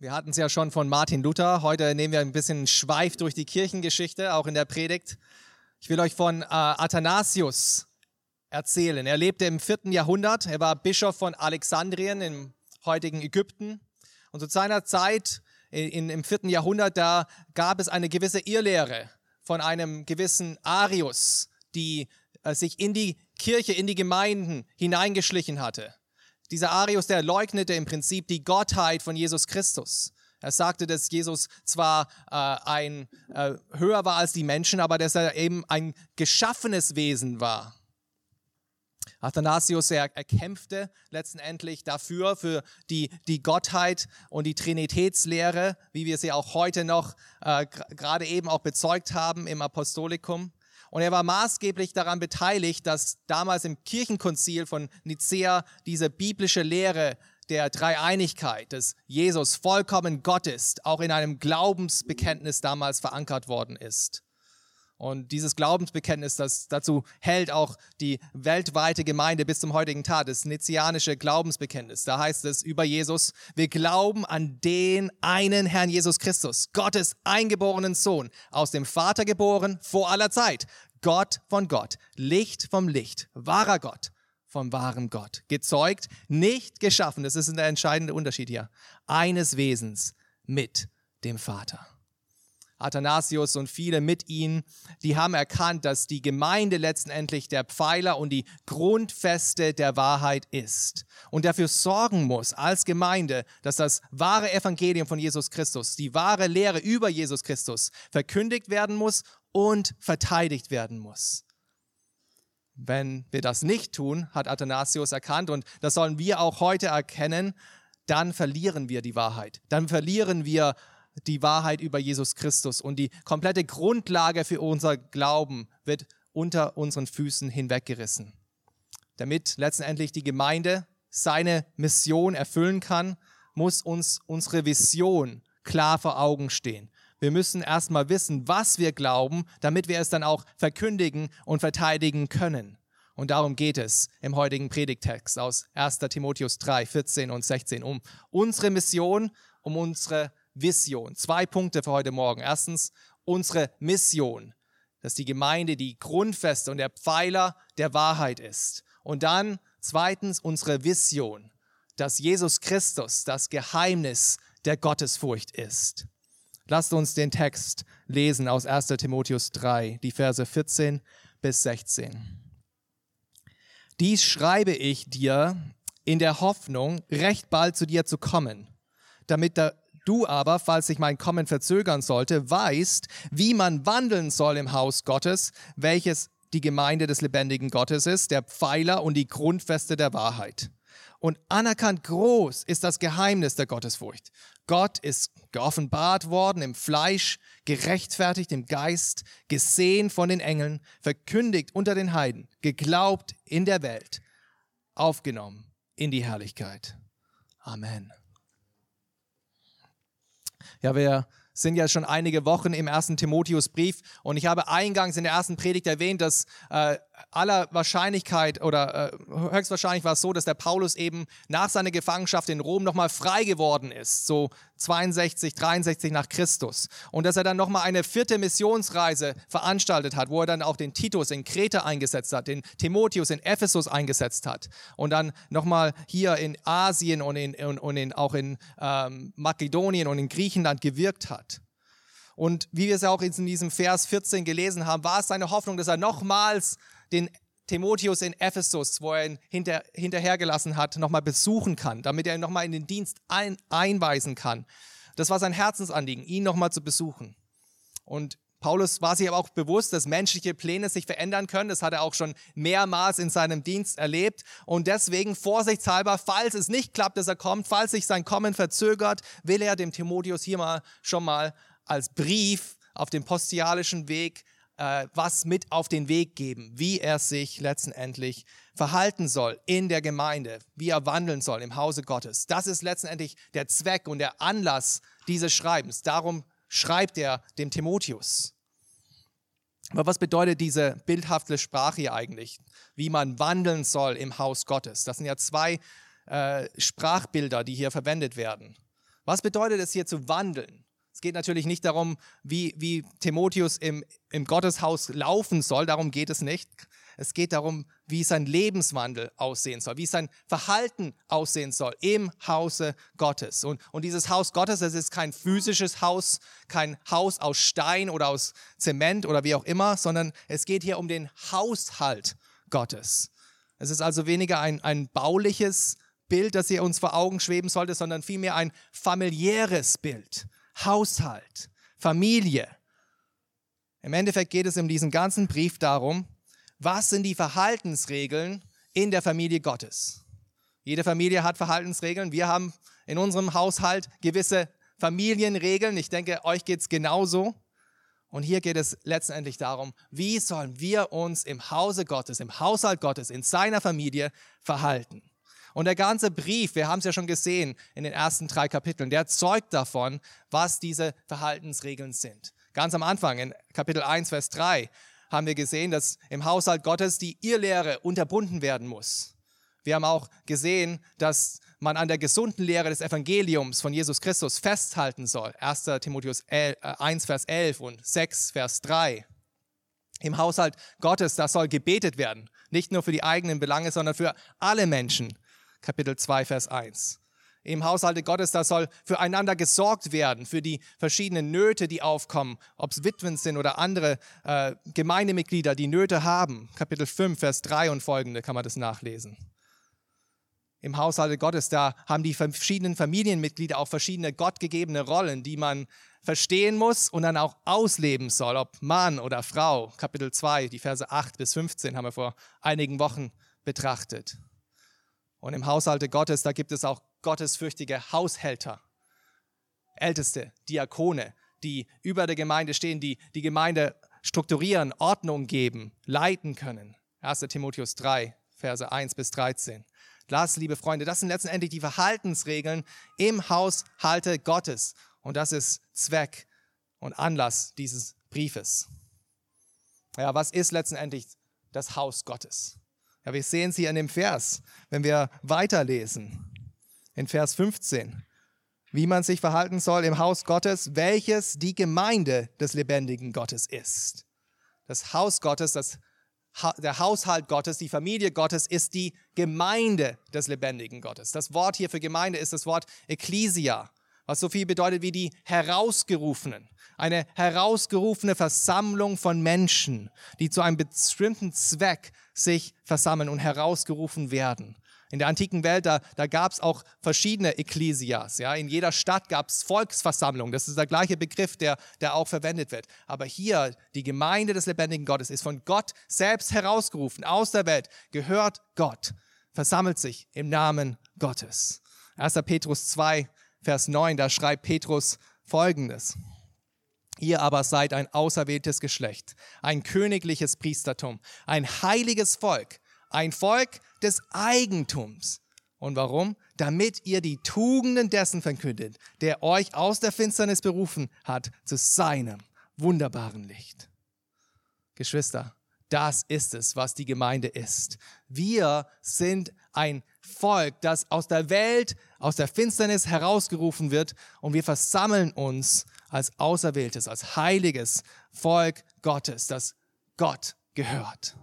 Wir hatten es ja schon von Martin Luther. Heute nehmen wir ein bisschen Schweif durch die Kirchengeschichte, auch in der Predigt. Ich will euch von äh, Athanasius erzählen. Er lebte im vierten Jahrhundert. Er war Bischof von Alexandrien im heutigen Ägypten. Und zu seiner Zeit in, in, im vierten Jahrhundert, da gab es eine gewisse Irrlehre von einem gewissen Arius, die äh, sich in die Kirche, in die Gemeinden hineingeschlichen hatte. Dieser Arius, der leugnete im Prinzip die Gottheit von Jesus Christus. Er sagte, dass Jesus zwar äh, ein äh, höher war als die Menschen, aber dass er eben ein geschaffenes Wesen war. Athanasius, er, er kämpfte letztendlich dafür, für die, die Gottheit und die Trinitätslehre, wie wir sie auch heute noch äh, gerade eben auch bezeugt haben im Apostolikum. Und er war maßgeblich daran beteiligt, dass damals im Kirchenkonzil von Nicea diese biblische Lehre der Dreieinigkeit, dass Jesus vollkommen Gott ist, auch in einem Glaubensbekenntnis damals verankert worden ist. Und dieses Glaubensbekenntnis, das dazu hält auch die weltweite Gemeinde bis zum heutigen Tag, das nizianische Glaubensbekenntnis. Da heißt es über Jesus, wir glauben an den einen Herrn Jesus Christus, Gottes eingeborenen Sohn, aus dem Vater geboren, vor aller Zeit. Gott von Gott, Licht vom Licht, wahrer Gott vom wahren Gott. Gezeugt, nicht geschaffen, das ist der entscheidende Unterschied hier, eines Wesens mit dem Vater. Athanasius und viele mit ihnen, die haben erkannt, dass die Gemeinde letztendlich der Pfeiler und die Grundfeste der Wahrheit ist und dafür sorgen muss als Gemeinde, dass das wahre Evangelium von Jesus Christus, die wahre Lehre über Jesus Christus verkündigt werden muss und verteidigt werden muss. Wenn wir das nicht tun, hat Athanasius erkannt, und das sollen wir auch heute erkennen, dann verlieren wir die Wahrheit. Dann verlieren wir die Wahrheit über Jesus Christus und die komplette Grundlage für unser Glauben wird unter unseren Füßen hinweggerissen. Damit letztendlich die Gemeinde seine Mission erfüllen kann, muss uns unsere Vision klar vor Augen stehen. Wir müssen erstmal wissen, was wir glauben, damit wir es dann auch verkündigen und verteidigen können. Und darum geht es im heutigen Predigtext aus 1. Timotheus 3, 14 und 16 um unsere Mission, um unsere Vision. Zwei Punkte für heute Morgen. Erstens, unsere Mission, dass die Gemeinde die Grundfeste und der Pfeiler der Wahrheit ist. Und dann zweitens unsere Vision, dass Jesus Christus das Geheimnis der Gottesfurcht ist. Lasst uns den Text lesen aus 1 Timotheus 3, die Verse 14 bis 16. Dies schreibe ich dir in der Hoffnung, recht bald zu dir zu kommen, damit der Du aber, falls sich mein Kommen verzögern sollte, weißt, wie man wandeln soll im Haus Gottes, welches die Gemeinde des lebendigen Gottes ist, der Pfeiler und die Grundfeste der Wahrheit. Und anerkannt groß ist das Geheimnis der Gottesfurcht. Gott ist geoffenbart worden im Fleisch, gerechtfertigt im Geist, gesehen von den Engeln, verkündigt unter den Heiden, geglaubt in der Welt, aufgenommen in die Herrlichkeit. Amen. Ja, wir sind ja schon einige Wochen im ersten Timotheusbrief und ich habe eingangs in der ersten Predigt erwähnt, dass äh, aller Wahrscheinlichkeit oder äh, höchstwahrscheinlich war es so, dass der Paulus eben nach seiner Gefangenschaft in Rom nochmal frei geworden ist, so 62, 63 nach Christus. Und dass er dann nochmal eine vierte Missionsreise veranstaltet hat, wo er dann auch den Titus in Kreta eingesetzt hat, den Timotheus in Ephesus eingesetzt hat und dann nochmal hier in Asien und, in, und, und in, auch in ähm, Makedonien und in Griechenland gewirkt hat. Und wie wir es auch in diesem Vers 14 gelesen haben, war es seine Hoffnung, dass er nochmals den Timotheus in Ephesus, wo er ihn hinter, hinterhergelassen hat, nochmal besuchen kann, damit er ihn nochmal in den Dienst ein, einweisen kann. Das war sein Herzensanliegen, ihn nochmal zu besuchen. Und Paulus war sich aber auch bewusst, dass menschliche Pläne sich verändern können. Das hat er auch schon mehrmals in seinem Dienst erlebt. Und deswegen vorsichtshalber, falls es nicht klappt, dass er kommt, falls sich sein Kommen verzögert, will er dem Timotheus hier mal schon mal als Brief auf dem postialischen Weg äh, was mit auf den Weg geben, wie er sich letztendlich verhalten soll in der Gemeinde, wie er wandeln soll im Hause Gottes. Das ist letztendlich der Zweck und der Anlass dieses Schreibens. Darum schreibt er dem Timotheus. Aber was bedeutet diese bildhafte Sprache hier eigentlich? Wie man wandeln soll im Haus Gottes. Das sind ja zwei äh, Sprachbilder, die hier verwendet werden. Was bedeutet es hier zu wandeln? Es geht natürlich nicht darum, wie, wie Timotheus im, im Gotteshaus laufen soll, darum geht es nicht. Es geht darum, wie sein Lebenswandel aussehen soll, wie sein Verhalten aussehen soll im Hause Gottes. Und, und dieses Haus Gottes, das ist kein physisches Haus, kein Haus aus Stein oder aus Zement oder wie auch immer, sondern es geht hier um den Haushalt Gottes. Es ist also weniger ein, ein bauliches Bild, das hier uns vor Augen schweben sollte, sondern vielmehr ein familiäres Bild. Haushalt, Familie. Im Endeffekt geht es in diesem ganzen Brief darum, was sind die Verhaltensregeln in der Familie Gottes. Jede Familie hat Verhaltensregeln. Wir haben in unserem Haushalt gewisse Familienregeln. Ich denke, euch geht es genauso. Und hier geht es letztendlich darum, wie sollen wir uns im Hause Gottes, im Haushalt Gottes, in seiner Familie verhalten. Und der ganze Brief, wir haben es ja schon gesehen in den ersten drei Kapiteln, der zeugt davon, was diese Verhaltensregeln sind. Ganz am Anfang, in Kapitel 1, Vers 3, haben wir gesehen, dass im Haushalt Gottes die Irrlehre unterbunden werden muss. Wir haben auch gesehen, dass man an der gesunden Lehre des Evangeliums von Jesus Christus festhalten soll. 1. Timotheus 1, äh, Vers 11 und 6, Vers 3. Im Haushalt Gottes, da soll gebetet werden. Nicht nur für die eigenen Belange, sondern für alle Menschen. Kapitel 2, Vers 1. Im Haushalte Gottes, da soll füreinander gesorgt werden, für die verschiedenen Nöte, die aufkommen, ob es Witwen sind oder andere äh, Gemeindemitglieder, die Nöte haben. Kapitel 5, Vers 3 und folgende kann man das nachlesen. Im Haushalte Gottes, da haben die verschiedenen Familienmitglieder auch verschiedene gottgegebene Rollen, die man verstehen muss und dann auch ausleben soll, ob Mann oder Frau. Kapitel 2, die Verse 8 bis 15 haben wir vor einigen Wochen betrachtet. Und im Haushalte Gottes, da gibt es auch gottesfürchtige Haushälter, Älteste, Diakone, die über der Gemeinde stehen, die die Gemeinde strukturieren, Ordnung geben, leiten können. 1. Timotheus 3, Verse 1 bis 13. Das, liebe Freunde, das sind letztendlich die Verhaltensregeln im Haushalte Gottes. Und das ist Zweck und Anlass dieses Briefes. Ja, was ist letztendlich das Haus Gottes? Ja, wir sehen es hier in dem Vers, wenn wir weiterlesen. In Vers 15. Wie man sich verhalten soll im Haus Gottes, welches die Gemeinde des lebendigen Gottes ist. Das Haus Gottes, das, der Haushalt Gottes, die Familie Gottes ist die Gemeinde des lebendigen Gottes. Das Wort hier für Gemeinde ist das Wort Ecclesia, was so viel bedeutet wie die Herausgerufenen eine herausgerufene Versammlung von Menschen, die zu einem bestimmten Zweck sich versammeln und herausgerufen werden. In der antiken Welt, da, da gab es auch verschiedene Ekklesias. Ja? In jeder Stadt gab es Volksversammlungen. Das ist der gleiche Begriff, der, der auch verwendet wird. Aber hier, die Gemeinde des lebendigen Gottes ist von Gott selbst herausgerufen, aus der Welt, gehört Gott, versammelt sich im Namen Gottes. 1. Petrus 2, Vers 9, da schreibt Petrus folgendes. Ihr aber seid ein auserwähltes Geschlecht, ein königliches Priestertum, ein heiliges Volk, ein Volk des Eigentums. Und warum? Damit ihr die Tugenden dessen verkündet, der euch aus der Finsternis berufen hat zu seinem wunderbaren Licht. Geschwister, das ist es, was die Gemeinde ist. Wir sind ein Volk, das aus der Welt, aus der Finsternis herausgerufen wird und wir versammeln uns als auserwähltes, als heiliges Volk Gottes, das Gott gehört.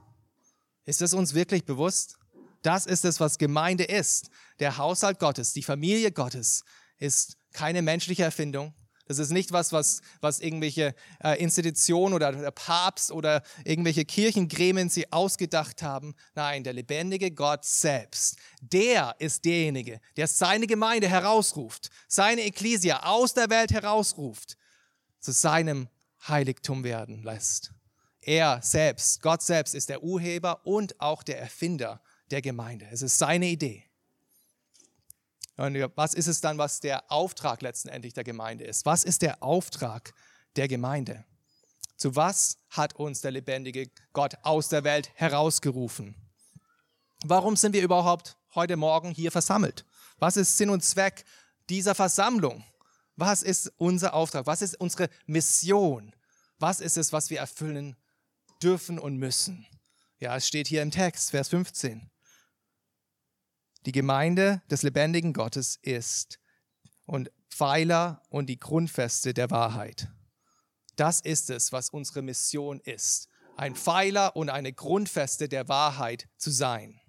Ist es uns wirklich bewusst? Das ist es, was Gemeinde ist. Der Haushalt Gottes, die Familie Gottes ist keine menschliche Erfindung. Das ist nicht was, was, was irgendwelche äh, Institutionen oder der Papst oder irgendwelche Kirchengremien sie ausgedacht haben. Nein, der lebendige Gott selbst, der ist derjenige, der seine Gemeinde herausruft, seine Ekklesia aus der Welt herausruft, zu seinem Heiligtum werden lässt. Er selbst, Gott selbst ist der Urheber und auch der Erfinder der Gemeinde. Es ist seine Idee. Was ist es dann, was der Auftrag letztendlich der Gemeinde ist? Was ist der Auftrag der Gemeinde? Zu was hat uns der lebendige Gott aus der Welt herausgerufen? Warum sind wir überhaupt heute Morgen hier versammelt? Was ist Sinn und Zweck dieser Versammlung? Was ist unser Auftrag? Was ist unsere Mission? Was ist es, was wir erfüllen dürfen und müssen? Ja, es steht hier im Text, Vers 15. Die Gemeinde des lebendigen Gottes ist und Pfeiler und die Grundfeste der Wahrheit. Das ist es, was unsere Mission ist. Ein Pfeiler und eine Grundfeste der Wahrheit zu sein.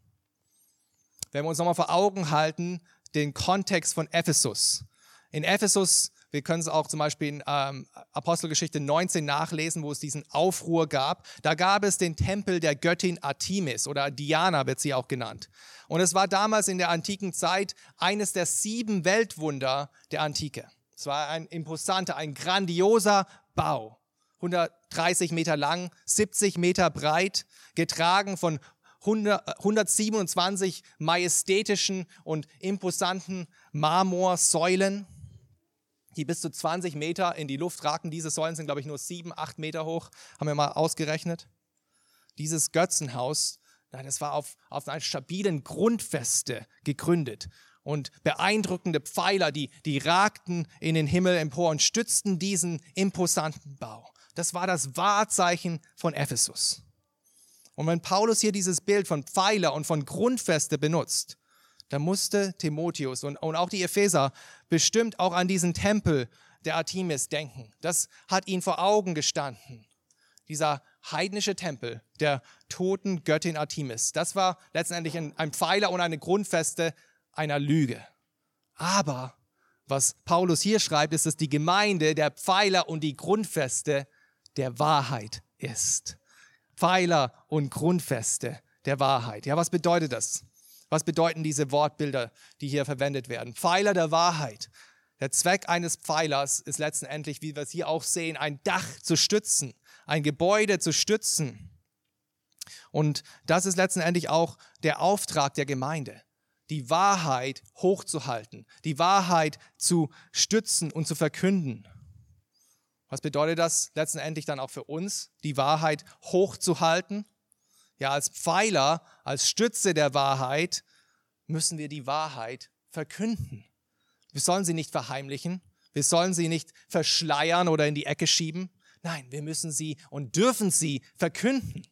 Wenn wir uns nochmal vor Augen halten, den Kontext von Ephesus. In Ephesus wir können es auch zum Beispiel in ähm, Apostelgeschichte 19 nachlesen, wo es diesen Aufruhr gab. Da gab es den Tempel der Göttin Artemis oder Diana wird sie auch genannt. Und es war damals in der antiken Zeit eines der sieben Weltwunder der Antike. Es war ein imposanter, ein grandioser Bau. 130 Meter lang, 70 Meter breit, getragen von 100, 127 majestätischen und imposanten Marmorsäulen die bis zu 20 Meter in die Luft ragen. Diese Säulen sind, glaube ich, nur sieben, acht Meter hoch, haben wir mal ausgerechnet. Dieses Götzenhaus, das war auf, auf einer stabilen Grundfeste gegründet. Und beeindruckende Pfeiler, die, die ragten in den Himmel empor und stützten diesen imposanten Bau. Das war das Wahrzeichen von Ephesus. Und wenn Paulus hier dieses Bild von Pfeiler und von Grundfeste benutzt, da musste Timotheus und, und auch die Epheser bestimmt auch an diesen Tempel der Artemis denken. Das hat ihnen vor Augen gestanden. Dieser heidnische Tempel der toten Göttin Artemis. Das war letztendlich ein, ein Pfeiler und eine Grundfeste einer Lüge. Aber was Paulus hier schreibt, ist, dass die Gemeinde der Pfeiler und die Grundfeste der Wahrheit ist. Pfeiler und Grundfeste der Wahrheit. Ja, was bedeutet das? Was bedeuten diese Wortbilder, die hier verwendet werden? Pfeiler der Wahrheit. Der Zweck eines Pfeilers ist letztendlich, wie wir es hier auch sehen, ein Dach zu stützen, ein Gebäude zu stützen. Und das ist letztendlich auch der Auftrag der Gemeinde, die Wahrheit hochzuhalten, die Wahrheit zu stützen und zu verkünden. Was bedeutet das letztendlich dann auch für uns, die Wahrheit hochzuhalten? Ja, als Pfeiler, als Stütze der Wahrheit müssen wir die Wahrheit verkünden. Wir sollen sie nicht verheimlichen, wir sollen sie nicht verschleiern oder in die Ecke schieben. Nein, wir müssen sie und dürfen sie verkünden.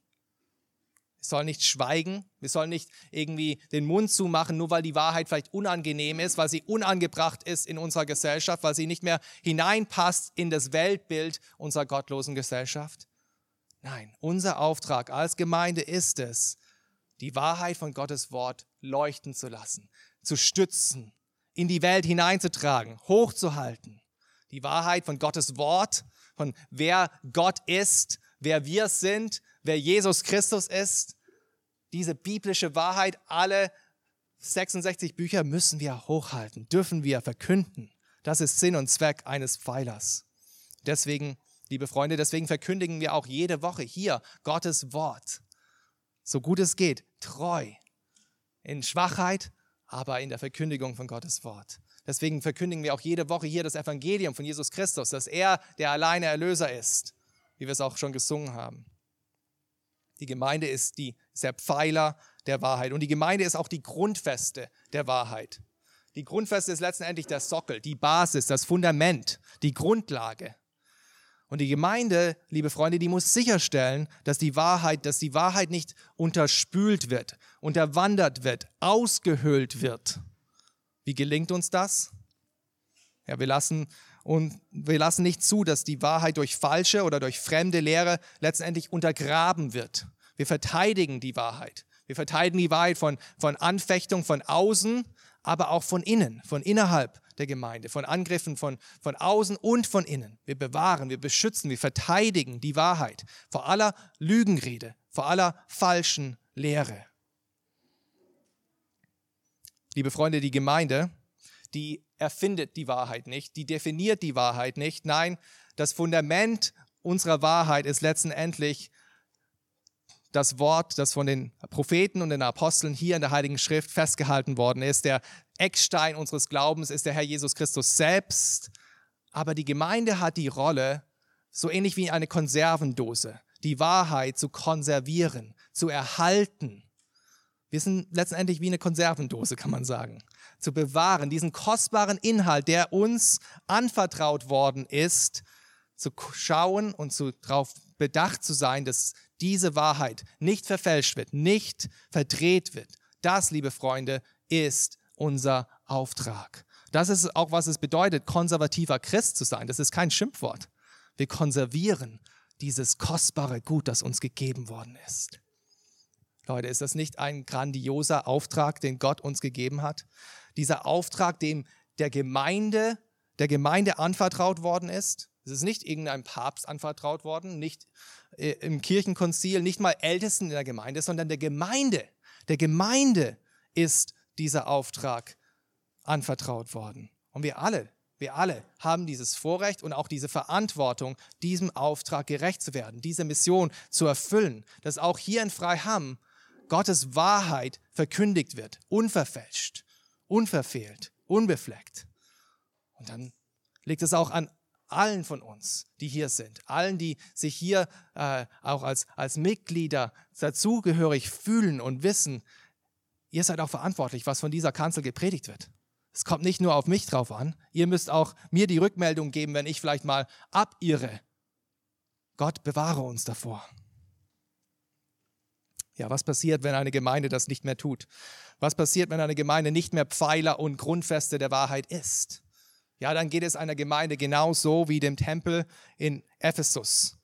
Wir sollen nicht schweigen, wir sollen nicht irgendwie den Mund zumachen, nur weil die Wahrheit vielleicht unangenehm ist, weil sie unangebracht ist in unserer Gesellschaft, weil sie nicht mehr hineinpasst in das Weltbild unserer gottlosen Gesellschaft. Nein, unser Auftrag als Gemeinde ist es, die Wahrheit von Gottes Wort leuchten zu lassen, zu stützen, in die Welt hineinzutragen, hochzuhalten. Die Wahrheit von Gottes Wort, von wer Gott ist, wer wir sind, wer Jesus Christus ist. Diese biblische Wahrheit, alle 66 Bücher müssen wir hochhalten, dürfen wir verkünden. Das ist Sinn und Zweck eines Pfeilers. Deswegen liebe Freunde. Deswegen verkündigen wir auch jede Woche hier Gottes Wort. So gut es geht, treu. In Schwachheit, aber in der Verkündigung von Gottes Wort. Deswegen verkündigen wir auch jede Woche hier das Evangelium von Jesus Christus, dass er der alleine Erlöser ist, wie wir es auch schon gesungen haben. Die Gemeinde ist, die, der Pfeiler der Wahrheit und die Gemeinde ist auch die Grundfeste der Wahrheit. Die Grundfeste ist letztendlich der Sockel, die Basis, das Fundament, die Grundlage. Und die Gemeinde, liebe Freunde, die muss sicherstellen, dass die Wahrheit, dass die Wahrheit nicht unterspült wird, unterwandert wird, ausgehöhlt wird. Wie gelingt uns das? Ja, wir lassen und wir lassen nicht zu, dass die Wahrheit durch falsche oder durch fremde Lehre letztendlich untergraben wird. Wir verteidigen die Wahrheit. Wir verteidigen die Wahrheit von, von Anfechtung von außen, aber auch von innen, von innerhalb der Gemeinde, von Angriffen von, von außen und von innen. Wir bewahren, wir beschützen, wir verteidigen die Wahrheit vor aller Lügenrede, vor aller falschen Lehre. Liebe Freunde, die Gemeinde, die erfindet die Wahrheit nicht, die definiert die Wahrheit nicht. Nein, das Fundament unserer Wahrheit ist letztendlich das Wort, das von den Propheten und den Aposteln hier in der Heiligen Schrift festgehalten worden ist. Der Eckstein unseres Glaubens ist der Herr Jesus Christus selbst. Aber die Gemeinde hat die Rolle, so ähnlich wie eine Konservendose, die Wahrheit zu konservieren, zu erhalten. Wir sind letztendlich wie eine Konservendose, kann man sagen. Zu bewahren, diesen kostbaren Inhalt, der uns anvertraut worden ist, zu schauen und zu, darauf bedacht zu sein, dass diese Wahrheit nicht verfälscht wird, nicht verdreht wird. Das, liebe Freunde, ist unser Auftrag. Das ist auch, was es bedeutet, konservativer Christ zu sein. Das ist kein Schimpfwort. Wir konservieren dieses kostbare Gut, das uns gegeben worden ist. Leute, ist das nicht ein grandioser Auftrag, den Gott uns gegeben hat? Dieser Auftrag, dem der Gemeinde, der Gemeinde anvertraut worden ist. Es ist nicht irgendeinem Papst anvertraut worden, nicht im Kirchenkonzil, nicht mal Ältesten in der Gemeinde, sondern der Gemeinde. Der Gemeinde ist dieser Auftrag anvertraut worden. Und wir alle, wir alle haben dieses Vorrecht und auch diese Verantwortung, diesem Auftrag gerecht zu werden, diese Mission zu erfüllen, dass auch hier in Freiham Gottes Wahrheit verkündigt wird, unverfälscht, unverfehlt, unbefleckt. Und dann liegt es auch an allen von uns, die hier sind, allen, die sich hier äh, auch als, als Mitglieder dazugehörig fühlen und wissen, ihr seid auch verantwortlich, was von dieser Kanzel gepredigt wird. Es kommt nicht nur auf mich drauf an, ihr müsst auch mir die Rückmeldung geben, wenn ich vielleicht mal abirre. Gott bewahre uns davor. Ja, was passiert, wenn eine Gemeinde das nicht mehr tut? Was passiert, wenn eine Gemeinde nicht mehr Pfeiler und Grundfeste der Wahrheit ist? Ja, dann geht es einer Gemeinde genauso wie dem Tempel in Ephesus.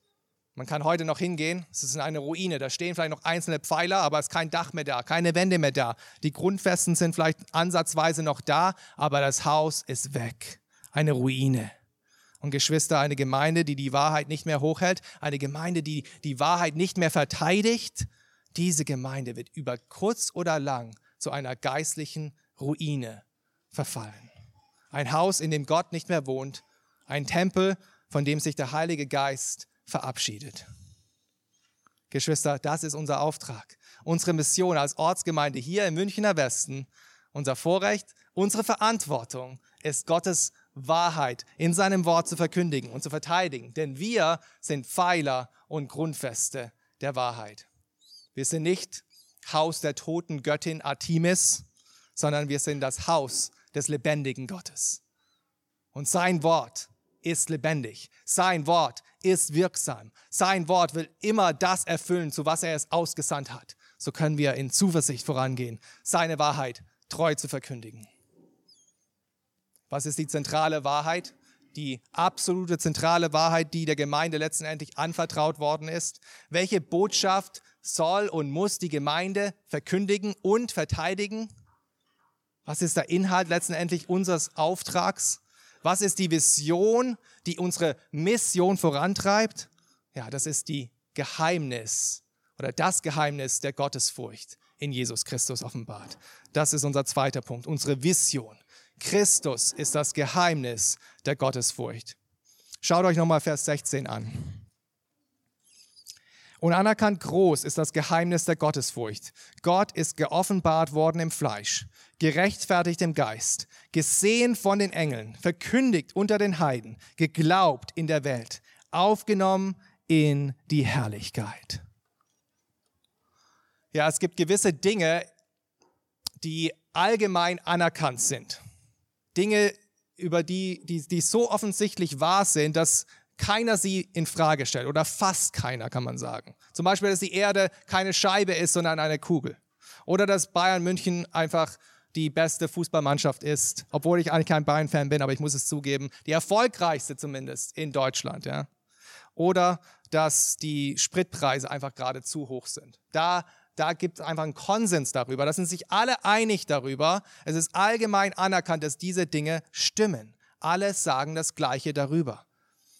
Man kann heute noch hingehen, es ist eine Ruine, da stehen vielleicht noch einzelne Pfeiler, aber es ist kein Dach mehr da, keine Wände mehr da. Die Grundfesten sind vielleicht ansatzweise noch da, aber das Haus ist weg. Eine Ruine. Und Geschwister, eine Gemeinde, die die Wahrheit nicht mehr hochhält, eine Gemeinde, die die Wahrheit nicht mehr verteidigt, diese Gemeinde wird über kurz oder lang zu einer geistlichen Ruine verfallen. Ein Haus, in dem Gott nicht mehr wohnt, ein Tempel, von dem sich der Heilige Geist verabschiedet. Geschwister, das ist unser Auftrag. Unsere Mission als Ortsgemeinde hier im Münchner Westen, unser Vorrecht, unsere Verantwortung ist Gottes Wahrheit in seinem Wort zu verkündigen und zu verteidigen. Denn wir sind Pfeiler und Grundfeste der Wahrheit. Wir sind nicht Haus der toten Göttin Artemis, sondern wir sind das Haus des lebendigen Gottes. Und sein Wort ist lebendig. Sein Wort ist wirksam. Sein Wort will immer das erfüllen, zu was er es ausgesandt hat. So können wir in Zuversicht vorangehen, seine Wahrheit treu zu verkündigen. Was ist die zentrale Wahrheit? Die absolute zentrale Wahrheit, die der Gemeinde letztendlich anvertraut worden ist. Welche Botschaft soll und muss die Gemeinde verkündigen und verteidigen? Was ist der Inhalt letztendlich unseres Auftrags? Was ist die Vision, die unsere Mission vorantreibt? Ja, das ist die Geheimnis oder das Geheimnis der Gottesfurcht in Jesus Christus offenbart. Das ist unser zweiter Punkt, unsere Vision. Christus ist das Geheimnis der Gottesfurcht. Schaut euch nochmal Vers 16 an. Und anerkannt groß ist das Geheimnis der Gottesfurcht. Gott ist geoffenbart worden im Fleisch, gerechtfertigt im Geist, gesehen von den Engeln, verkündigt unter den Heiden, geglaubt in der Welt, aufgenommen in die Herrlichkeit. Ja, es gibt gewisse Dinge, die allgemein anerkannt sind. Dinge, über die, die, die so offensichtlich wahr sind, dass keiner sie in Frage stellt oder fast keiner, kann man sagen. Zum Beispiel, dass die Erde keine Scheibe ist, sondern eine Kugel. Oder dass Bayern München einfach die beste Fußballmannschaft ist, obwohl ich eigentlich kein Bayern-Fan bin, aber ich muss es zugeben, die erfolgreichste zumindest in Deutschland. Ja? Oder dass die Spritpreise einfach gerade zu hoch sind. Da, da gibt es einfach einen Konsens darüber. Da sind sich alle einig darüber. Es ist allgemein anerkannt, dass diese Dinge stimmen. Alle sagen das Gleiche darüber.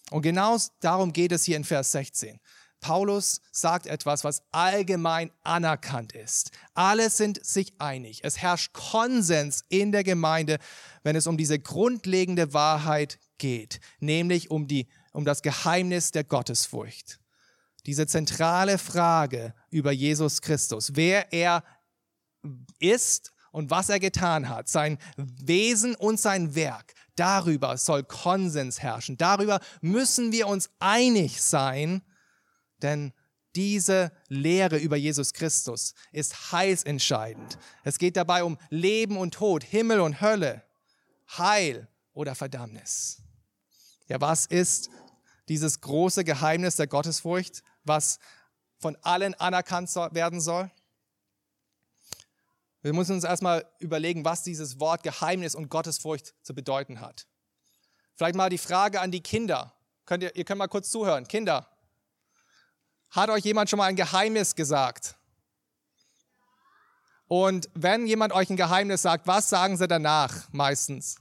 Und genau darum geht es hier in Vers 16. Paulus sagt etwas, was allgemein anerkannt ist. Alle sind sich einig. Es herrscht Konsens in der Gemeinde, wenn es um diese grundlegende Wahrheit geht, nämlich um, die, um das Geheimnis der Gottesfurcht. Diese zentrale Frage über Jesus Christus, wer er ist und was er getan hat, sein Wesen und sein Werk, Darüber soll Konsens herrschen. Darüber müssen wir uns einig sein, denn diese Lehre über Jesus Christus ist heilsentscheidend. Es geht dabei um Leben und Tod, Himmel und Hölle, Heil oder Verdammnis. Ja, was ist dieses große Geheimnis der Gottesfurcht, was von allen anerkannt werden soll? Wir müssen uns erstmal überlegen, was dieses Wort Geheimnis und Gottesfurcht zu bedeuten hat. Vielleicht mal die Frage an die Kinder. Könnt ihr, ihr könnt mal kurz zuhören. Kinder, hat euch jemand schon mal ein Geheimnis gesagt? Und wenn jemand euch ein Geheimnis sagt, was sagen sie danach meistens?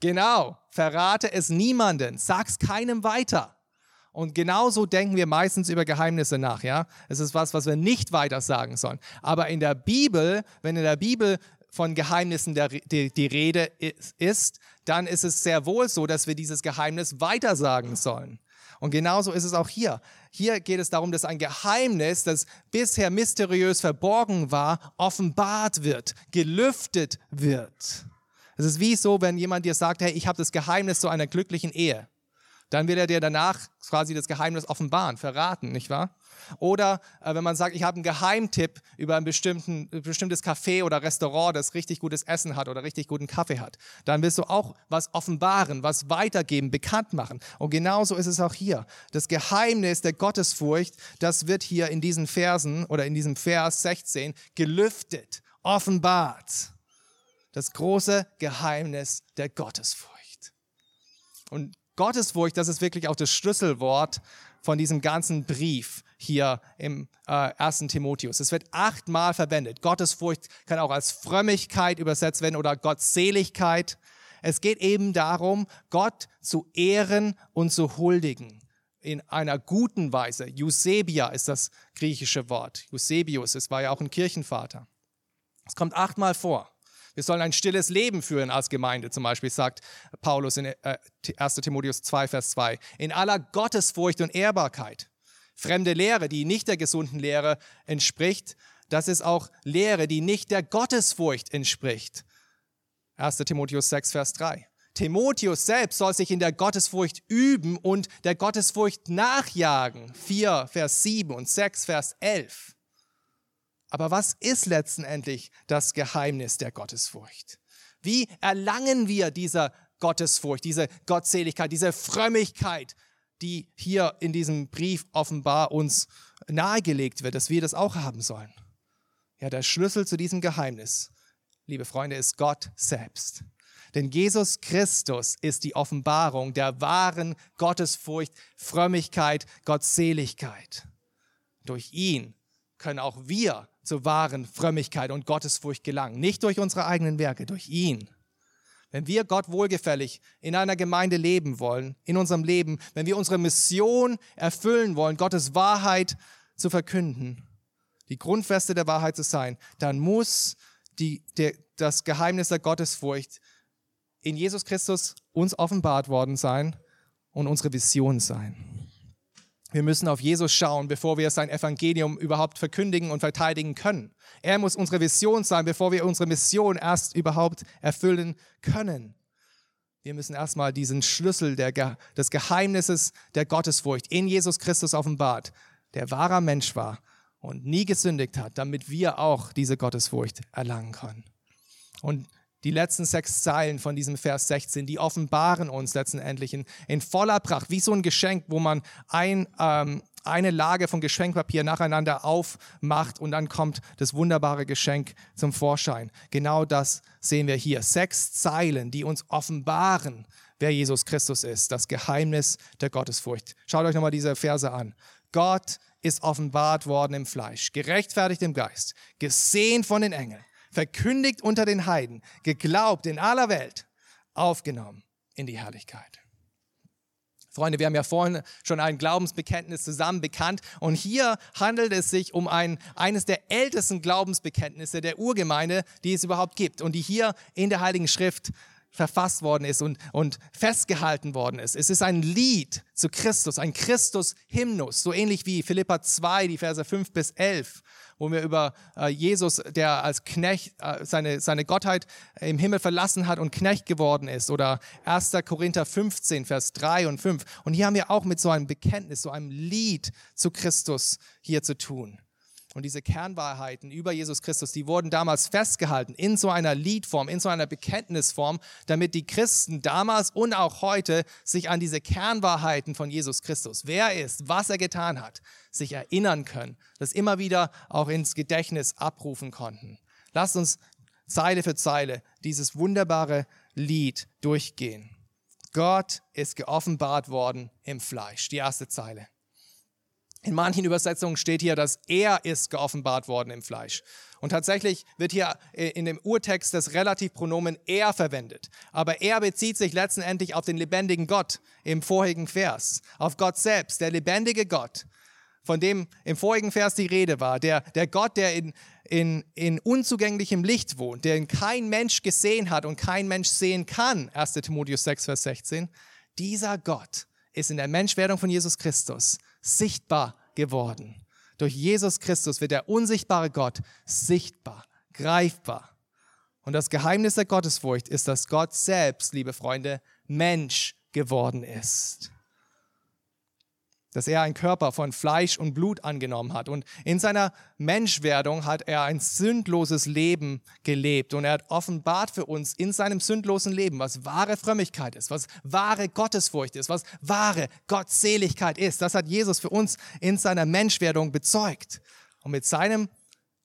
Genau, verrate es niemanden, sag's keinem weiter. Und genauso denken wir meistens über Geheimnisse nach, ja? Es ist was, was wir nicht weiter sagen sollen. Aber in der Bibel, wenn in der Bibel von Geheimnissen der, die, die Rede ist, dann ist es sehr wohl so, dass wir dieses Geheimnis weitersagen sollen. Und genauso ist es auch hier. Hier geht es darum, dass ein Geheimnis, das bisher mysteriös verborgen war, offenbart wird, gelüftet wird. Es ist wie so, wenn jemand dir sagt, hey, ich habe das Geheimnis zu einer glücklichen Ehe dann wird er dir danach quasi das Geheimnis offenbaren, verraten, nicht wahr? Oder äh, wenn man sagt, ich habe einen Geheimtipp über ein bestimmten, bestimmtes Café oder Restaurant, das richtig gutes Essen hat oder richtig guten Kaffee hat, dann willst du auch was offenbaren, was weitergeben, bekannt machen. Und genauso ist es auch hier. Das Geheimnis der Gottesfurcht, das wird hier in diesen Versen oder in diesem Vers 16 gelüftet, offenbart. Das große Geheimnis der Gottesfurcht. Und Gottesfurcht, das ist wirklich auch das Schlüsselwort von diesem ganzen Brief hier im äh, 1. Timotheus. Es wird achtmal verwendet. Gottesfurcht kann auch als Frömmigkeit übersetzt werden oder Gottseligkeit. Es geht eben darum, Gott zu ehren und zu huldigen in einer guten Weise. Eusebia ist das griechische Wort. Eusebius, es war ja auch ein Kirchenvater. Es kommt achtmal vor. Wir sollen ein stilles Leben führen als Gemeinde, zum Beispiel sagt Paulus in 1 äh, Timotheus 2, Vers 2. In aller Gottesfurcht und Ehrbarkeit. Fremde Lehre, die nicht der gesunden Lehre entspricht, das ist auch Lehre, die nicht der Gottesfurcht entspricht. 1 Timotheus 6, Vers 3. Timotheus selbst soll sich in der Gottesfurcht üben und der Gottesfurcht nachjagen. 4, Vers 7 und 6, Vers 11. Aber was ist letztendlich das Geheimnis der Gottesfurcht? Wie erlangen wir diese Gottesfurcht, diese Gottseligkeit, diese Frömmigkeit, die hier in diesem Brief offenbar uns nahegelegt wird, dass wir das auch haben sollen? Ja, der Schlüssel zu diesem Geheimnis, liebe Freunde, ist Gott selbst. Denn Jesus Christus ist die Offenbarung der wahren Gottesfurcht, Frömmigkeit, Gottseligkeit. Durch ihn können auch wir zur wahren Frömmigkeit und Gottesfurcht gelangen. Nicht durch unsere eigenen Werke, durch ihn. Wenn wir Gott wohlgefällig in einer Gemeinde leben wollen, in unserem Leben, wenn wir unsere Mission erfüllen wollen, Gottes Wahrheit zu verkünden, die Grundfeste der Wahrheit zu sein, dann muss die, der, das Geheimnis der Gottesfurcht in Jesus Christus uns offenbart worden sein und unsere Vision sein. Wir müssen auf Jesus schauen, bevor wir sein Evangelium überhaupt verkündigen und verteidigen können. Er muss unsere Vision sein, bevor wir unsere Mission erst überhaupt erfüllen können. Wir müssen erstmal diesen Schlüssel der, des Geheimnisses der Gottesfurcht in Jesus Christus offenbart, der wahrer Mensch war und nie gesündigt hat, damit wir auch diese Gottesfurcht erlangen können. Und die letzten sechs Zeilen von diesem Vers 16, die offenbaren uns letztendlich in, in voller Pracht, wie so ein Geschenk, wo man ein, ähm, eine Lage von Geschenkpapier nacheinander aufmacht und dann kommt das wunderbare Geschenk zum Vorschein. Genau das sehen wir hier. Sechs Zeilen, die uns offenbaren, wer Jesus Christus ist, das Geheimnis der Gottesfurcht. Schaut euch nochmal diese Verse an. Gott ist offenbart worden im Fleisch, gerechtfertigt im Geist, gesehen von den Engeln verkündigt unter den Heiden, geglaubt in aller Welt, aufgenommen in die Herrlichkeit. Freunde, wir haben ja vorhin schon ein Glaubensbekenntnis zusammen bekannt und hier handelt es sich um ein, eines der ältesten Glaubensbekenntnisse der Urgemeinde, die es überhaupt gibt und die hier in der Heiligen Schrift verfasst worden ist und, und festgehalten worden ist. Es ist ein Lied zu Christus, ein Christus-Hymnus, so ähnlich wie Philippa 2, die Verse 5 bis 11 wo wir über äh, Jesus, der als Knecht äh, seine, seine Gottheit im Himmel verlassen hat und Knecht geworden ist. Oder 1. Korinther 15, Vers 3 und 5. Und hier haben wir auch mit so einem Bekenntnis, so einem Lied zu Christus hier zu tun. Und diese Kernwahrheiten über Jesus Christus, die wurden damals festgehalten in so einer Liedform, in so einer Bekenntnisform, damit die Christen damals und auch heute sich an diese Kernwahrheiten von Jesus Christus, wer er ist, was er getan hat, sich erinnern können, das immer wieder auch ins Gedächtnis abrufen konnten. Lasst uns Zeile für Zeile dieses wunderbare Lied durchgehen. Gott ist geoffenbart worden im Fleisch. Die erste Zeile. In manchen Übersetzungen steht hier, dass er ist geoffenbart worden im Fleisch. Und tatsächlich wird hier äh, in dem Urtext das Relativpronomen er verwendet. Aber er bezieht sich letztendlich auf den lebendigen Gott im vorigen Vers, auf Gott selbst, der lebendige Gott, von dem im vorigen Vers die Rede war, der, der Gott, der in, in, in unzugänglichem Licht wohnt, den kein Mensch gesehen hat und kein Mensch sehen kann, 1 Timotheus 6, Vers 16, dieser Gott ist in der Menschwerdung von Jesus Christus sichtbar geworden. Durch Jesus Christus wird der unsichtbare Gott sichtbar, greifbar. Und das Geheimnis der Gottesfurcht ist, dass Gott selbst, liebe Freunde, Mensch geworden ist dass er einen Körper von Fleisch und Blut angenommen hat. Und in seiner Menschwerdung hat er ein sündloses Leben gelebt. Und er hat offenbart für uns in seinem sündlosen Leben, was wahre Frömmigkeit ist, was wahre Gottesfurcht ist, was wahre Gottseligkeit ist. Das hat Jesus für uns in seiner Menschwerdung bezeugt. Und mit seinem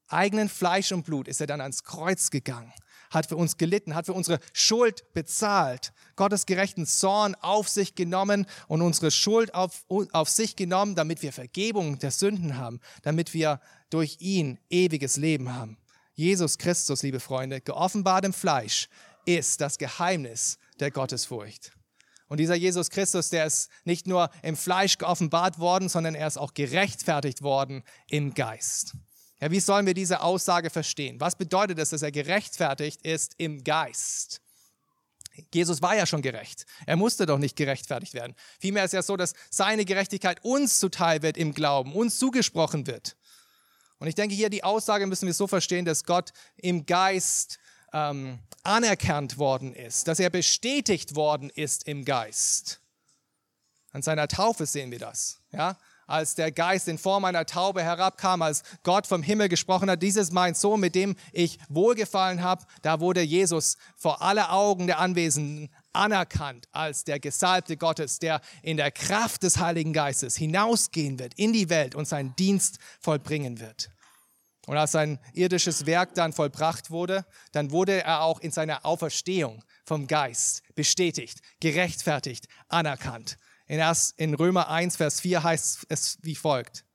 eigenen Fleisch und Blut ist er dann ans Kreuz gegangen hat für uns gelitten, hat für unsere Schuld bezahlt, Gottes gerechten Zorn auf sich genommen und unsere Schuld auf, auf sich genommen, damit wir Vergebung der Sünden haben, damit wir durch ihn ewiges Leben haben. Jesus Christus, liebe Freunde, geoffenbart im Fleisch, ist das Geheimnis der Gottesfurcht. Und dieser Jesus Christus, der ist nicht nur im Fleisch geoffenbart worden, sondern er ist auch gerechtfertigt worden im Geist. Ja, wie sollen wir diese Aussage verstehen? Was bedeutet es, dass er gerechtfertigt ist im Geist? Jesus war ja schon gerecht. Er musste doch nicht gerechtfertigt werden. Vielmehr ist ja so, dass seine Gerechtigkeit uns zuteil wird im Glauben, uns zugesprochen wird. Und ich denke, hier die Aussage müssen wir so verstehen, dass Gott im Geist ähm, anerkannt worden ist, dass er bestätigt worden ist im Geist. An seiner Taufe sehen wir das. Ja? Als der Geist in Form einer Taube herabkam, als Gott vom Himmel gesprochen hat, dieses ist mein Sohn, mit dem ich wohlgefallen habe, da wurde Jesus vor aller Augen der Anwesenden anerkannt als der Gesalbte Gottes, der in der Kraft des Heiligen Geistes hinausgehen wird in die Welt und seinen Dienst vollbringen wird. Und als sein irdisches Werk dann vollbracht wurde, dann wurde er auch in seiner Auferstehung vom Geist bestätigt, gerechtfertigt, anerkannt. In, Erst, in Römer 1, Vers 4 heißt es wie folgt.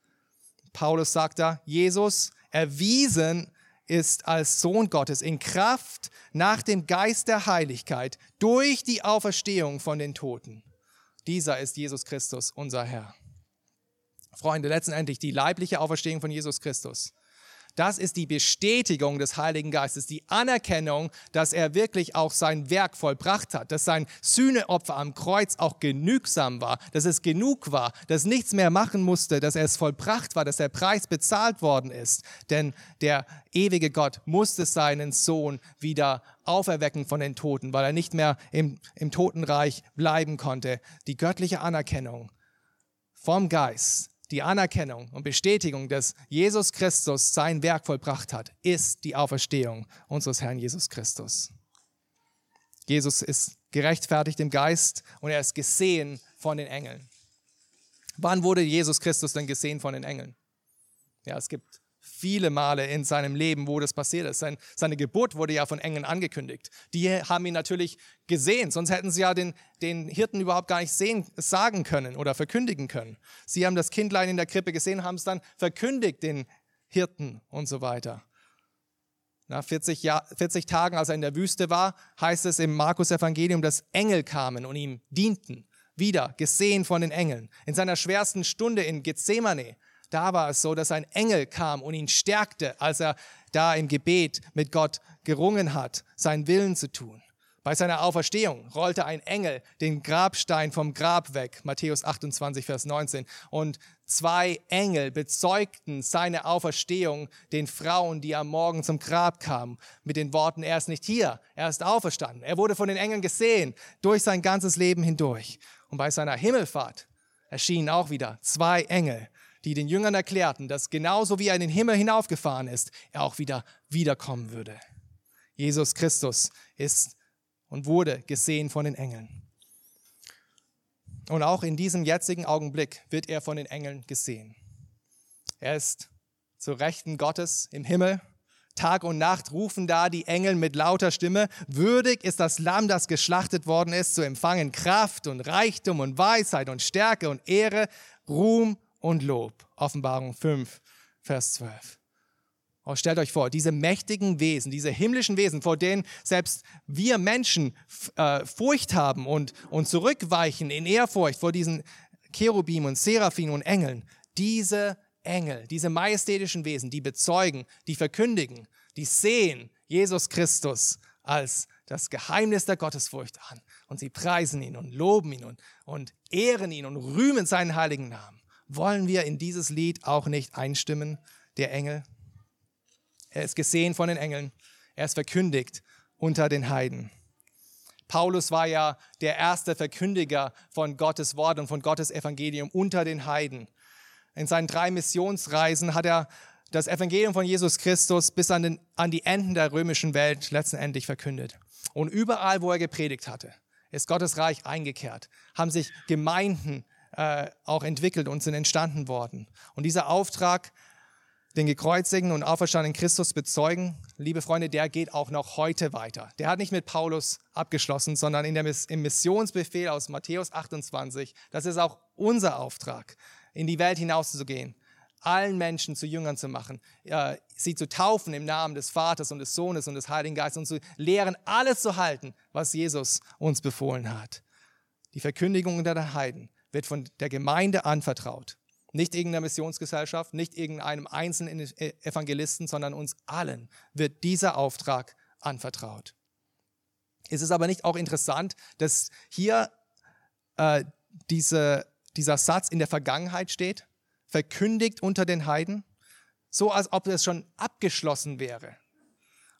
Paulus sagt da, Jesus erwiesen ist als Sohn Gottes in Kraft nach dem Geist der Heiligkeit durch die Auferstehung von den Toten. Dieser ist Jesus Christus, unser Herr. Freunde, letztendlich die leibliche Auferstehung von Jesus Christus das ist die Bestätigung des Heiligen Geistes, die Anerkennung, dass er wirklich auch sein Werk vollbracht hat, dass sein Sühneopfer am Kreuz auch genügsam war, dass es genug war, dass nichts mehr machen musste, dass er es vollbracht war, dass der Preis bezahlt worden ist. Denn der ewige Gott musste seinen Sohn wieder auferwecken von den Toten, weil er nicht mehr im, im Totenreich bleiben konnte. Die göttliche Anerkennung vom Geist die Anerkennung und Bestätigung, dass Jesus Christus sein Werk vollbracht hat, ist die Auferstehung unseres Herrn Jesus Christus. Jesus ist gerechtfertigt im Geist und er ist gesehen von den Engeln. Wann wurde Jesus Christus denn gesehen von den Engeln? Ja, es gibt viele Male in seinem Leben, wo das passiert ist. Sein, seine Geburt wurde ja von Engeln angekündigt. Die haben ihn natürlich gesehen, sonst hätten sie ja den, den Hirten überhaupt gar nicht sehen, sagen können oder verkündigen können. Sie haben das Kindlein in der Krippe gesehen, haben es dann verkündigt den Hirten und so weiter. Nach 40, Jahr, 40 Tagen, als er in der Wüste war, heißt es im Markus Evangelium, dass Engel kamen und ihm dienten. Wieder gesehen von den Engeln. In seiner schwersten Stunde in Gethsemane da war es so, dass ein Engel kam und ihn stärkte, als er da im Gebet mit Gott gerungen hat, seinen Willen zu tun. Bei seiner Auferstehung rollte ein Engel den Grabstein vom Grab weg, Matthäus 28, Vers 19. Und zwei Engel bezeugten seine Auferstehung den Frauen, die am Morgen zum Grab kamen, mit den Worten, er ist nicht hier, er ist auferstanden. Er wurde von den Engeln gesehen, durch sein ganzes Leben hindurch. Und bei seiner Himmelfahrt erschienen auch wieder zwei Engel die den Jüngern erklärten, dass genauso wie er in den Himmel hinaufgefahren ist, er auch wieder wiederkommen würde. Jesus Christus ist und wurde gesehen von den Engeln. Und auch in diesem jetzigen Augenblick wird er von den Engeln gesehen. Er ist zur Rechten Gottes im Himmel. Tag und Nacht rufen da die Engel mit lauter Stimme, würdig ist das Lamm, das geschlachtet worden ist, zu empfangen Kraft und Reichtum und Weisheit und Stärke und Ehre, Ruhm und Lob. Offenbarung 5, Vers 12. Oh, stellt euch vor, diese mächtigen Wesen, diese himmlischen Wesen, vor denen selbst wir Menschen äh, Furcht haben und, und zurückweichen in Ehrfurcht vor diesen Cherubim und Seraphim und Engeln, diese Engel, diese majestätischen Wesen, die bezeugen, die verkündigen, die sehen Jesus Christus als das Geheimnis der Gottesfurcht an. Und sie preisen ihn und loben ihn und, und ehren ihn und rühmen seinen heiligen Namen. Wollen wir in dieses Lied auch nicht einstimmen, der Engel? Er ist gesehen von den Engeln. Er ist verkündigt unter den Heiden. Paulus war ja der erste Verkündiger von Gottes Wort und von Gottes Evangelium unter den Heiden. In seinen drei Missionsreisen hat er das Evangelium von Jesus Christus bis an, den, an die Enden der römischen Welt letztendlich verkündet. Und überall, wo er gepredigt hatte, ist Gottes Reich eingekehrt, haben sich Gemeinden äh, auch entwickelt und sind entstanden worden. Und dieser Auftrag den gekreuzigten und auferstandenen Christus bezeugen, liebe Freunde, der geht auch noch heute weiter. Der hat nicht mit Paulus abgeschlossen, sondern in der, im Missionsbefehl aus Matthäus 28, das ist auch unser Auftrag, in die Welt hinauszugehen, allen Menschen zu Jüngern zu machen, äh, sie zu taufen im Namen des Vaters und des Sohnes und des Heiligen Geistes und zu lehren, alles zu halten, was Jesus uns befohlen hat. Die Verkündigung der Heiden wird von der Gemeinde anvertraut. Nicht irgendeiner Missionsgesellschaft, nicht irgendeinem einzelnen Evangelisten, sondern uns allen wird dieser Auftrag anvertraut. Es ist aber nicht auch interessant, dass hier äh, diese, dieser Satz in der Vergangenheit steht, verkündigt unter den Heiden, so als ob es schon abgeschlossen wäre.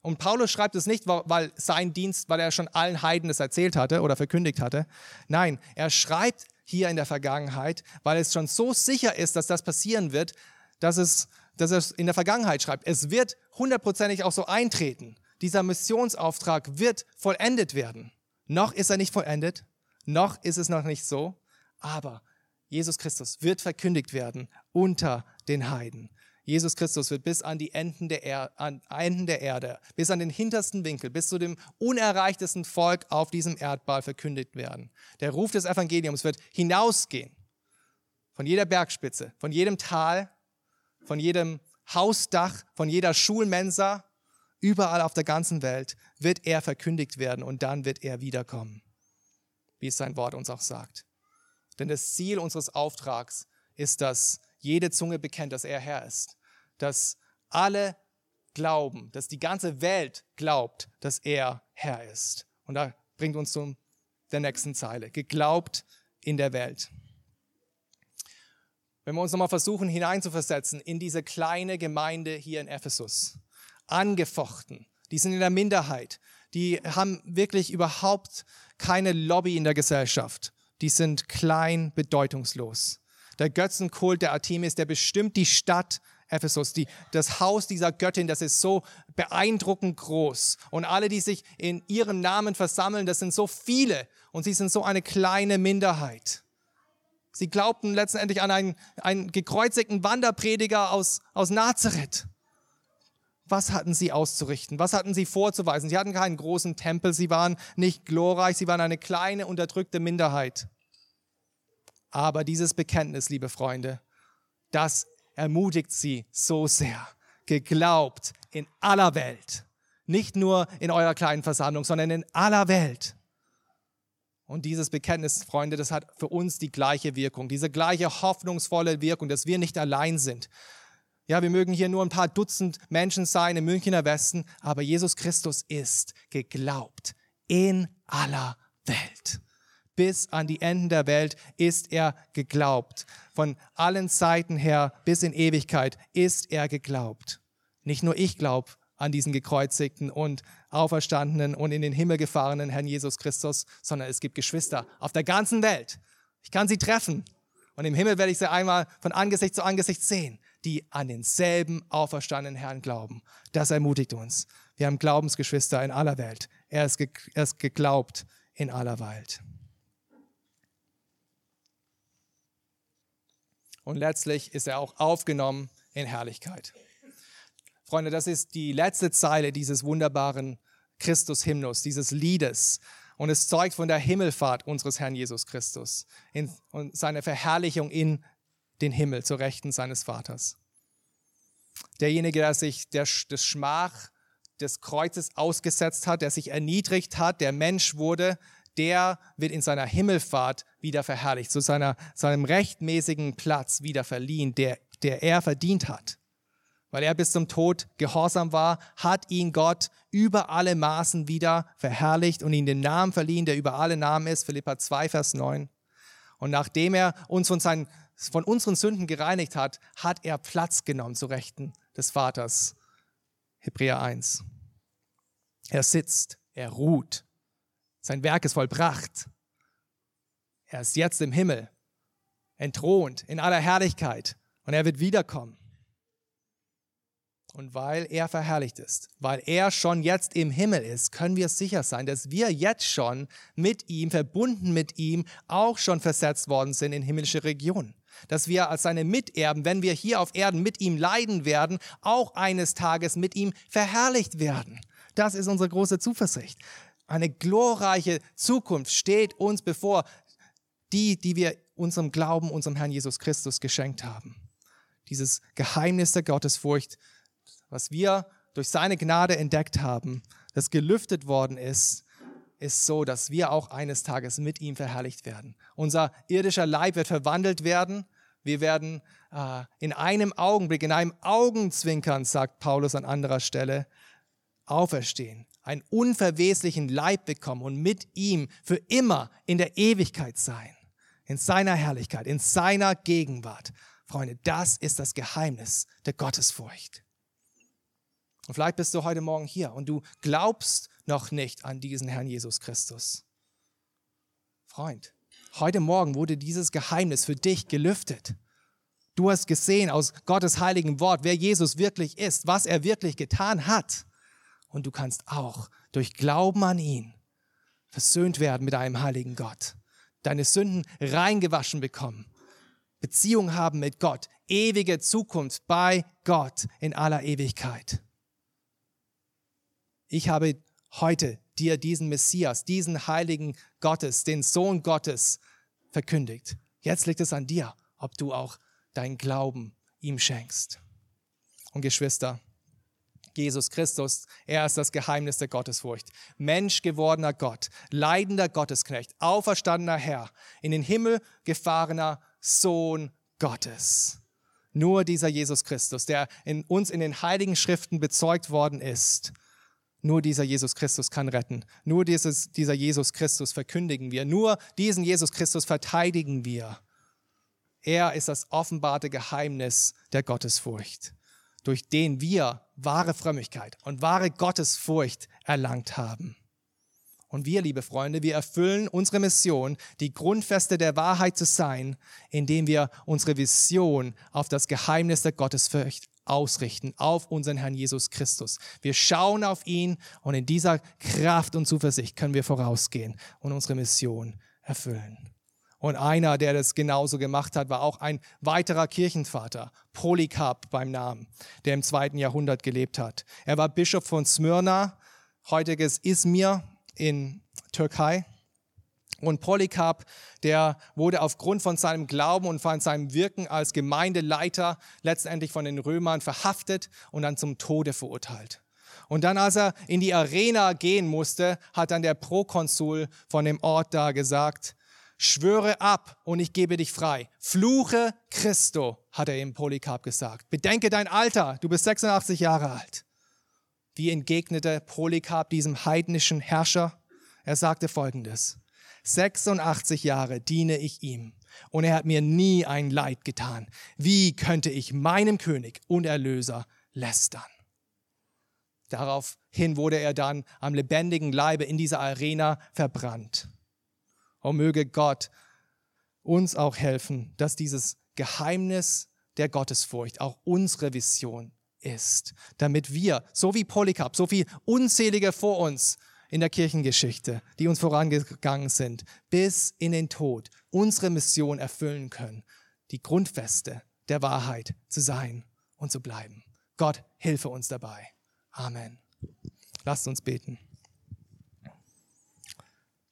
Und Paulus schreibt es nicht, weil sein Dienst, weil er schon allen Heiden das erzählt hatte oder verkündigt hatte. Nein, er schreibt hier in der Vergangenheit, weil es schon so sicher ist, dass das passieren wird, dass es, dass es in der Vergangenheit schreibt. Es wird hundertprozentig auch so eintreten. Dieser Missionsauftrag wird vollendet werden. Noch ist er nicht vollendet, noch ist es noch nicht so, aber Jesus Christus wird verkündigt werden unter den Heiden. Jesus Christus wird bis an die Enden der, er an Enden der Erde, bis an den hintersten Winkel, bis zu dem unerreichtesten Volk auf diesem Erdball verkündigt werden. Der Ruf des Evangeliums wird hinausgehen von jeder Bergspitze, von jedem Tal, von jedem Hausdach, von jeder Schulmensa, überall auf der ganzen Welt wird er verkündigt werden und dann wird er wiederkommen, wie es sein Wort uns auch sagt. Denn das Ziel unseres Auftrags ist dass jede Zunge bekennt, dass er Herr ist. Dass alle glauben, dass die ganze Welt glaubt, dass er Herr ist. Und da bringt uns zum der nächsten Zeile. Geglaubt in der Welt. Wenn wir uns nochmal versuchen hineinzuversetzen in diese kleine Gemeinde hier in Ephesus. Angefochten. Die sind in der Minderheit. Die haben wirklich überhaupt keine Lobby in der Gesellschaft. Die sind klein, bedeutungslos. Der Götzenkult der Artemis, der bestimmt die Stadt Ephesus, die, das Haus dieser Göttin, das ist so beeindruckend groß. Und alle, die sich in ihrem Namen versammeln, das sind so viele und sie sind so eine kleine Minderheit. Sie glaubten letztendlich an einen, einen gekreuzigten Wanderprediger aus, aus Nazareth. Was hatten sie auszurichten? Was hatten sie vorzuweisen? Sie hatten keinen großen Tempel, sie waren nicht glorreich, sie waren eine kleine, unterdrückte Minderheit. Aber dieses Bekenntnis, liebe Freunde, das ermutigt sie so sehr. Geglaubt in aller Welt. Nicht nur in eurer kleinen Versammlung, sondern in aller Welt. Und dieses Bekenntnis, Freunde, das hat für uns die gleiche Wirkung, diese gleiche hoffnungsvolle Wirkung, dass wir nicht allein sind. Ja, wir mögen hier nur ein paar Dutzend Menschen sein im Münchner Westen, aber Jesus Christus ist geglaubt in aller Welt bis an die Enden der Welt ist er geglaubt. Von allen Seiten her bis in Ewigkeit ist er geglaubt. Nicht nur ich glaube an diesen gekreuzigten und auferstandenen und in den Himmel gefahrenen Herrn Jesus Christus, sondern es gibt Geschwister auf der ganzen Welt. Ich kann sie treffen Und im Himmel werde ich sie einmal von Angesicht zu Angesicht sehen, die an denselben auferstandenen Herrn glauben. Das ermutigt uns. Wir haben Glaubensgeschwister in aller Welt. Er ist, ge er ist geglaubt in aller Welt. Und letztlich ist er auch aufgenommen in Herrlichkeit. Freunde, das ist die letzte Zeile dieses wunderbaren Christus-Hymnus, dieses Liedes. Und es zeugt von der Himmelfahrt unseres Herrn Jesus Christus in, und seiner Verherrlichung in den Himmel zur Rechten seines Vaters. Derjenige, der sich der, des Schmach des Kreuzes ausgesetzt hat, der sich erniedrigt hat, der Mensch wurde, der wird in seiner Himmelfahrt wieder verherrlicht, zu seiner, seinem rechtmäßigen Platz wieder verliehen, der, der er verdient hat weil er bis zum Tod gehorsam war, hat ihn Gott über alle Maßen wieder verherrlicht und ihm den Namen verliehen, der über alle Namen ist, Philippa 2, Vers 9. Und nachdem er uns von, seinen, von unseren Sünden gereinigt hat, hat er Platz genommen zu Rechten des Vaters. Hebräer 1. Er sitzt, er ruht. Sein Werk ist vollbracht. Er ist jetzt im Himmel, entthront in aller Herrlichkeit und er wird wiederkommen. Und weil er verherrlicht ist, weil er schon jetzt im Himmel ist, können wir sicher sein, dass wir jetzt schon mit ihm, verbunden mit ihm, auch schon versetzt worden sind in himmlische Regionen. Dass wir als seine Miterben, wenn wir hier auf Erden mit ihm leiden werden, auch eines Tages mit ihm verherrlicht werden. Das ist unsere große Zuversicht. Eine glorreiche Zukunft steht uns bevor, die, die wir unserem Glauben, unserem Herrn Jesus Christus geschenkt haben. Dieses Geheimnis der Gottesfurcht was wir durch seine Gnade entdeckt haben, das gelüftet worden ist, ist so, dass wir auch eines Tages mit ihm verherrlicht werden. Unser irdischer Leib wird verwandelt werden. Wir werden äh, in einem Augenblick, in einem Augenzwinkern, sagt Paulus an anderer Stelle, auferstehen, einen unverweslichen Leib bekommen und mit ihm für immer in der Ewigkeit sein, in seiner Herrlichkeit, in seiner Gegenwart. Freunde, das ist das Geheimnis der Gottesfurcht. Und vielleicht bist du heute Morgen hier und du glaubst noch nicht an diesen Herrn Jesus Christus. Freund, heute Morgen wurde dieses Geheimnis für dich gelüftet. Du hast gesehen aus Gottes heiligen Wort, wer Jesus wirklich ist, was er wirklich getan hat. Und du kannst auch durch Glauben an ihn versöhnt werden mit einem heiligen Gott, deine Sünden reingewaschen bekommen, Beziehung haben mit Gott, ewige Zukunft bei Gott in aller Ewigkeit ich habe heute dir diesen Messias, diesen heiligen Gottes, den Sohn Gottes verkündigt. Jetzt liegt es an dir, ob du auch deinen Glauben ihm schenkst. Und Geschwister, Jesus Christus, er ist das Geheimnis der Gottesfurcht. Mensch gewordener Gott, leidender Gottesknecht, auferstandener Herr, in den Himmel gefahrener Sohn Gottes. Nur dieser Jesus Christus, der in uns in den heiligen Schriften bezeugt worden ist, nur dieser Jesus Christus kann retten. Nur dieses, dieser Jesus Christus verkündigen wir. Nur diesen Jesus Christus verteidigen wir. Er ist das offenbarte Geheimnis der Gottesfurcht, durch den wir wahre Frömmigkeit und wahre Gottesfurcht erlangt haben. Und wir, liebe Freunde, wir erfüllen unsere Mission, die Grundfeste der Wahrheit zu sein, indem wir unsere Vision auf das Geheimnis der Gottesfurcht ausrichten auf unseren Herrn Jesus Christus. Wir schauen auf ihn und in dieser Kraft und Zuversicht können wir vorausgehen und unsere Mission erfüllen. Und einer, der das genauso gemacht hat, war auch ein weiterer Kirchenvater, Polycarp beim Namen, der im zweiten Jahrhundert gelebt hat. Er war Bischof von Smyrna, heutiges Izmir in Türkei. Und Polycarp, der wurde aufgrund von seinem Glauben und von seinem Wirken als Gemeindeleiter letztendlich von den Römern verhaftet und dann zum Tode verurteilt. Und dann, als er in die Arena gehen musste, hat dann der Prokonsul von dem Ort da gesagt, schwöre ab und ich gebe dich frei. Fluche Christo, hat er ihm Polycarp gesagt. Bedenke dein Alter, du bist 86 Jahre alt. Wie entgegnete Polycarp diesem heidnischen Herrscher? Er sagte folgendes. 86 Jahre diene ich ihm und er hat mir nie ein Leid getan. Wie könnte ich meinem König und Erlöser lästern? Daraufhin wurde er dann am lebendigen Leibe in dieser Arena verbrannt. O möge Gott uns auch helfen, dass dieses Geheimnis der Gottesfurcht auch unsere Vision ist, damit wir, so wie Polycarp, so wie unzählige vor uns in der Kirchengeschichte, die uns vorangegangen sind, bis in den Tod unsere Mission erfüllen können, die Grundfeste der Wahrheit zu sein und zu bleiben. Gott, hilfe uns dabei. Amen. Lasst uns beten.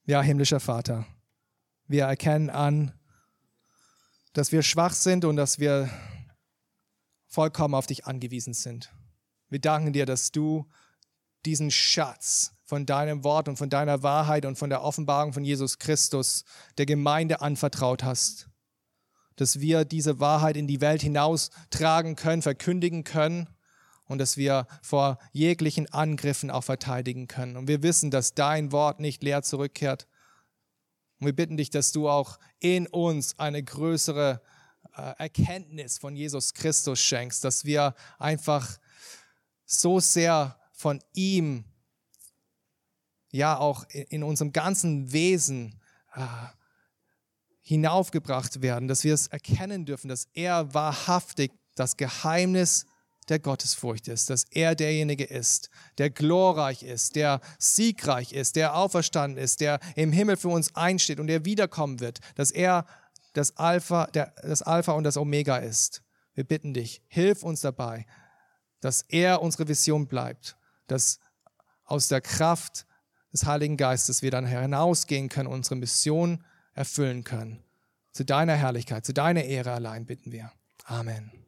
Ja, himmlischer Vater, wir erkennen an, dass wir schwach sind und dass wir vollkommen auf dich angewiesen sind. Wir danken dir, dass du diesen Schatz von deinem Wort und von deiner Wahrheit und von der Offenbarung von Jesus Christus der Gemeinde anvertraut hast. Dass wir diese Wahrheit in die Welt hinaustragen können, verkündigen können und dass wir vor jeglichen Angriffen auch verteidigen können. Und wir wissen, dass dein Wort nicht leer zurückkehrt. Und wir bitten dich, dass du auch in uns eine größere äh, Erkenntnis von Jesus Christus schenkst, dass wir einfach so sehr von ihm, ja auch in unserem ganzen Wesen äh, hinaufgebracht werden, dass wir es erkennen dürfen, dass er wahrhaftig das Geheimnis der Gottesfurcht ist, dass er derjenige ist, der glorreich ist, der siegreich ist, der auferstanden ist, der im Himmel für uns einsteht und der wiederkommen wird, dass er das Alpha, der, das Alpha und das Omega ist. Wir bitten dich, hilf uns dabei, dass er unsere Vision bleibt, dass aus der Kraft des Heiligen Geistes wir dann hinausgehen können, unsere Mission erfüllen können. Zu deiner Herrlichkeit, zu deiner Ehre allein bitten wir. Amen.